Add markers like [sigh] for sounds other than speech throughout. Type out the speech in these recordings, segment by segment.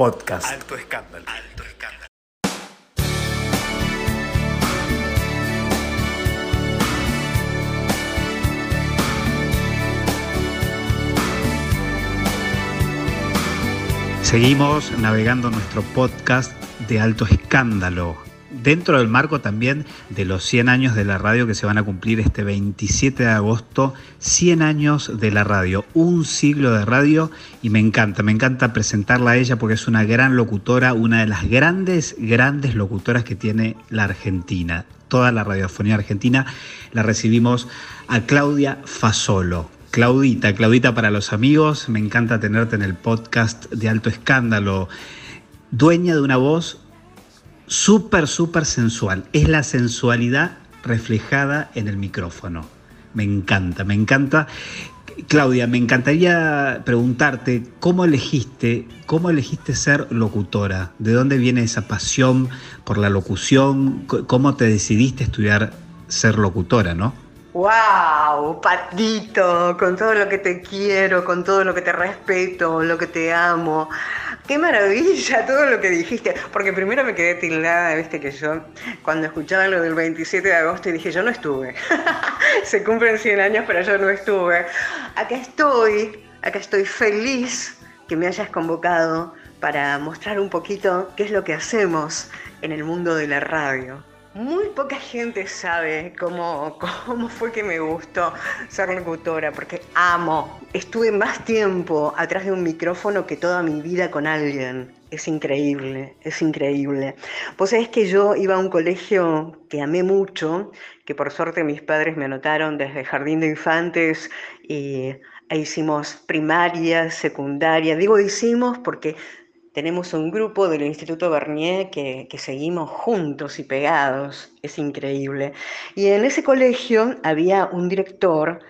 podcast. Alto escándalo. Alto escándalo. Seguimos navegando nuestro podcast de alto escándalo, dentro del marco también de los 100 años de la radio que se van a cumplir este 27 de agosto, 100 años de la radio, un siglo de radio y me encanta, me encanta presentarla a ella porque es una gran locutora, una de las grandes, grandes locutoras que tiene la Argentina. Toda la radiofonía argentina la recibimos a Claudia Fasolo. Claudita, Claudita para los amigos, me encanta tenerte en el podcast de Alto Escándalo. Dueña de una voz súper, súper sensual. Es la sensualidad reflejada en el micrófono. Me encanta, me encanta. Claudia, me encantaría preguntarte cómo elegiste, cómo elegiste ser locutora, de dónde viene esa pasión por la locución, cómo te decidiste estudiar ser locutora, ¿no? ¡Wow! Patito, con todo lo que te quiero, con todo lo que te respeto, lo que te amo. ¡Qué maravilla todo lo que dijiste! Porque primero me quedé tildada, viste que yo, cuando escuchaba lo del 27 de agosto, dije, yo no estuve. [laughs] Se cumplen 100 años, pero yo no estuve. Acá estoy, acá estoy feliz que me hayas convocado para mostrar un poquito qué es lo que hacemos en el mundo de la radio. Muy poca gente sabe cómo, cómo fue que me gustó ser locutora, porque amo. Estuve más tiempo atrás de un micrófono que toda mi vida con alguien. Es increíble, es increíble. Pues es que yo iba a un colegio que amé mucho, que por suerte mis padres me anotaron desde jardín de infantes y e hicimos primaria, secundaria. Digo hicimos porque tenemos un grupo del Instituto Bernier que, seguimos juntos y pegados, es increíble. Y en ese colegio había un director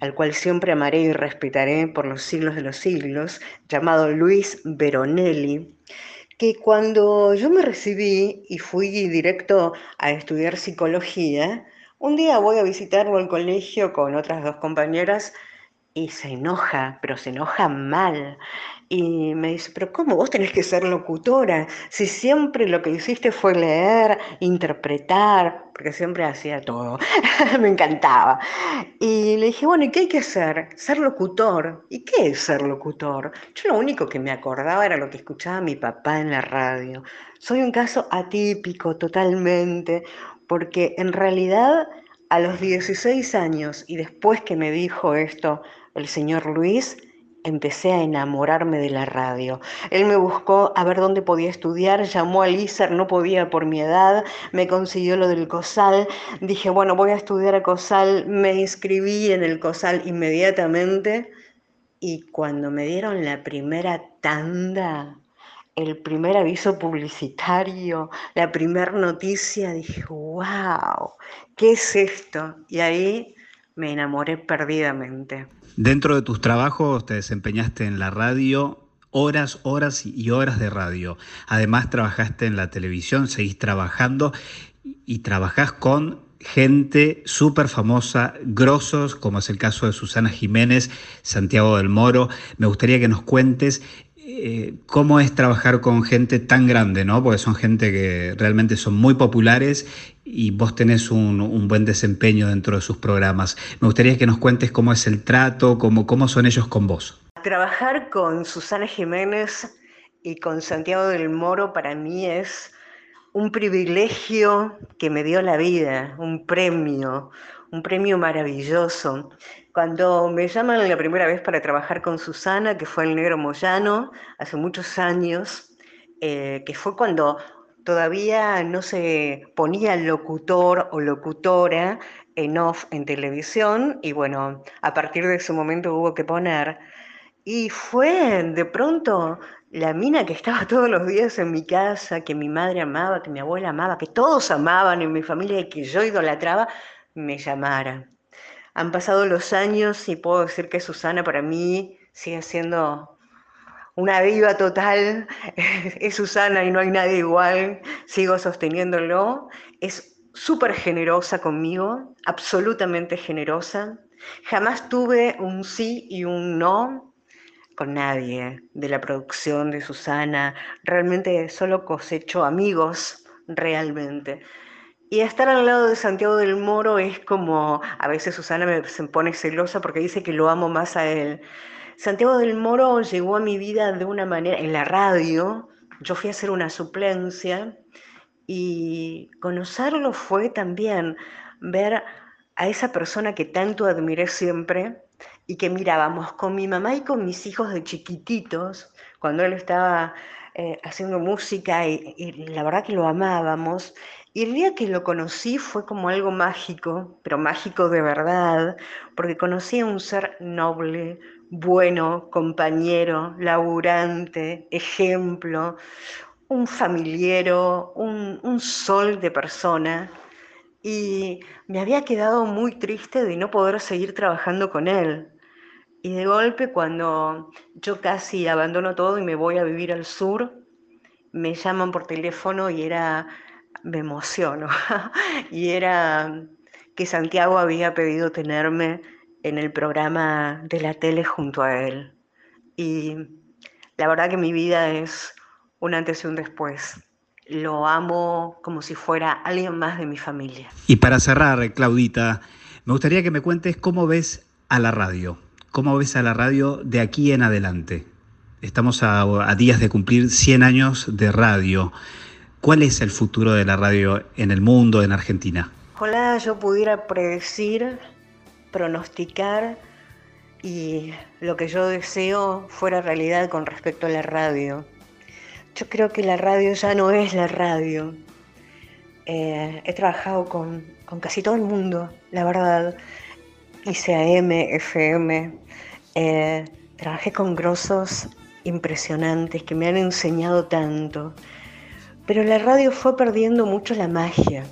al cual siempre amaré y respetaré por los siglos de los siglos, llamado Luis Veronelli, que cuando yo me recibí y fui directo a estudiar psicología, un día voy a visitarlo al colegio con otras dos compañeras y se enoja, pero se enoja mal. Y me dice, pero ¿cómo vos tenés que ser locutora? Si siempre lo que hiciste fue leer, interpretar, porque siempre hacía todo, [laughs] me encantaba. Y le dije, bueno, ¿y qué hay que hacer? Ser locutor. ¿Y qué es ser locutor? Yo lo único que me acordaba era lo que escuchaba mi papá en la radio. Soy un caso atípico totalmente, porque en realidad a los 16 años y después que me dijo esto el señor Luis, empecé a enamorarme de la radio. Él me buscó a ver dónde podía estudiar, llamó al ISER, no podía por mi edad, me consiguió lo del COSAL, dije, bueno, voy a estudiar a COSAL, me inscribí en el COSAL inmediatamente y cuando me dieron la primera tanda, el primer aviso publicitario, la primera noticia, dije, wow, ¿qué es esto? Y ahí me enamoré perdidamente. Dentro de tus trabajos te desempeñaste en la radio, horas, horas y horas de radio. Además trabajaste en la televisión, seguís trabajando y trabajás con gente súper famosa, grosos, como es el caso de Susana Jiménez, Santiago del Moro. Me gustaría que nos cuentes eh, cómo es trabajar con gente tan grande, ¿no? Porque son gente que realmente son muy populares y vos tenés un, buen desempeño dentro de sus programas. Me gustaría que nos cuentes cómo es el trato, cómo, cómo son ellos con vos. Trabajar con Susana Jiménez y con Santiago del Moro para mí es un privilegio que me dio la vida, un premio, un premio maravilloso. Cuando me llaman la primera vez para trabajar con Susana, que fue el Negro Moyano, hace muchos años, eh, que fue cuando todavía no se ponía locutor o locutora en off en televisión y bueno, a partir de ese momento hubo que poner. Y fue de pronto la mina que estaba [laughs] todos los días en mi casa, que mi madre amaba, que mi abuela amaba, que todos amaban en mi familia y que yo idolatraba, me llamara. Han pasado los años y puedo decir que Susana para mí sigue siendo una diva total, [laughs] es Susana y no hay nadie igual, sigo sosteniéndolo, es súper generosa conmigo, absolutamente generosa, jamás tuve un sí y un no, con nadie de la producción de Susana, realmente solo cosecho amigos, realmente. Y estar al lado de Santiago del Moro es como, a veces Susana me se pone celosa porque dice que lo amo más a él. Santiago del Moro llegó a mi vida de una manera, en la radio, yo fui a hacer una suplencia y conocerlo fue también ver a esa persona que tanto admiré siempre y que mirábamos con mi mamá y con mis hijos de chiquititos, cuando él estaba eh, haciendo música y, la verdad que lo amábamos. Y el día que lo conocí fue como algo mágico, pero mágico de verdad, porque conocí a un ser noble, bueno, compañero, laburante, ejemplo, un familiero, un, sol de persona. Y me había quedado muy triste de no poder seguir trabajando con él. Y de golpe, cuando yo casi abandono todo y me voy a vivir al sur, me llaman por teléfono y era, me emociono, [laughs] y era que Santiago había pedido tenerme en el programa de la tele junto a él. Y la verdad que mi vida es un antes y un después. Lo amo como si fuera alguien más de mi familia. Y para cerrar, Claudita, me gustaría que me cuentes cómo ves a la radio. ¿Cómo ves a la radio de aquí en adelante? Estamos a, días de cumplir 100 años de radio. ¿Cuál es el futuro de la radio en el mundo, en Argentina? Ojalá yo pudiera predecir, pronosticar y lo que yo deseo fuera realidad con respecto a la radio. Yo creo que la radio ya no es la radio. Eh, he trabajado con, casi todo el mundo, la verdad. Hice AM, FM, eh, trabajé con grosos impresionantes que me han enseñado tanto. Pero la radio fue perdiendo mucho la magia.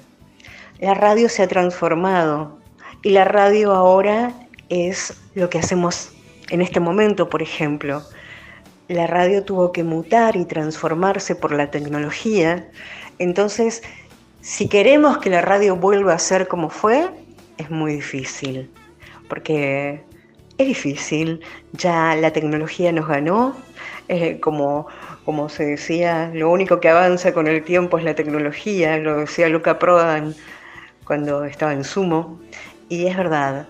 La radio se ha transformado y la radio ahora es lo que hacemos en este momento, por ejemplo. La radio tuvo que mutar y transformarse por la tecnología. Entonces, si queremos que la radio vuelva a ser como fue, es muy difícil, porque es difícil, ya la tecnología nos ganó, como, como se decía, lo único que avanza con el tiempo es la tecnología, lo decía Luca Prodan cuando estaba en Sumo, y es verdad,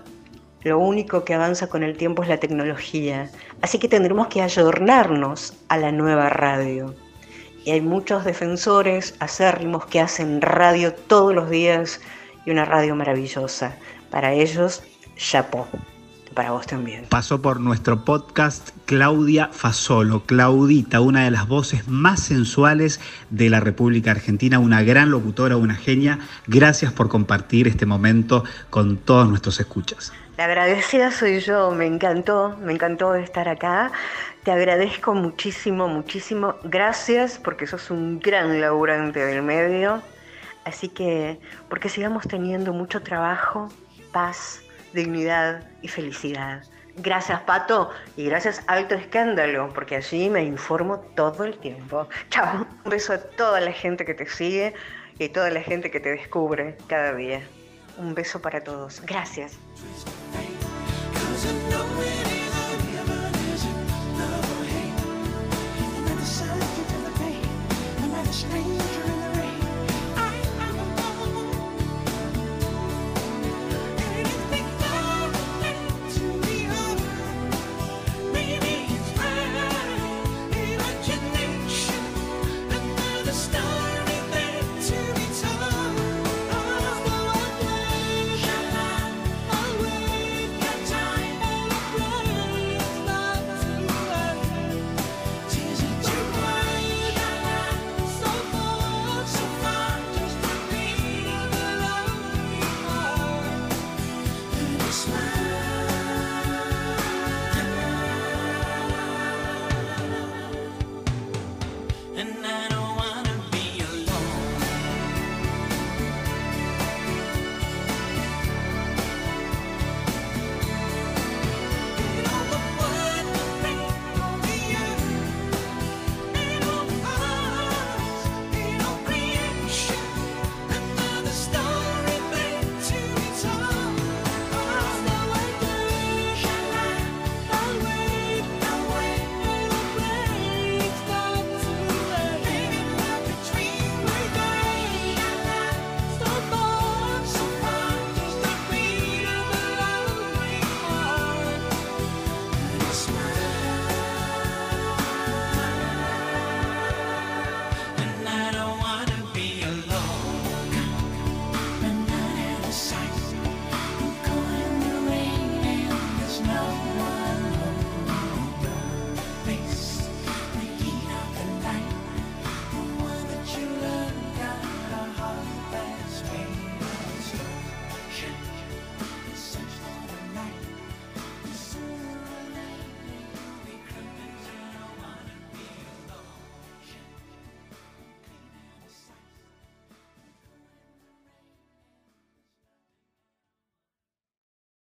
lo único que avanza con el tiempo es la tecnología, así que tendremos que ayornarnos a la nueva radio. Y hay muchos defensores acérrimos que hacen radio todos los días y una radio maravillosa. Para ellos, chapó para vos también. Pasó por nuestro podcast Claudia Fasolo, Claudita, una de las voces más sensuales de la República Argentina, una gran locutora, una genia. Gracias por compartir este momento con todos nuestros escuchas. La agradecida soy yo, me encantó, me encantó estar acá. Te agradezco muchísimo, muchísimo. Gracias porque sos un gran laburante del medio. Así que, porque sigamos teniendo mucho trabajo, paz, dignidad y felicidad. Gracias Pato y gracias Alto Escándalo, porque allí me informo todo el tiempo. Chao, un beso a toda la gente que te sigue y a toda la gente que te descubre cada día. Un beso para todos. Gracias.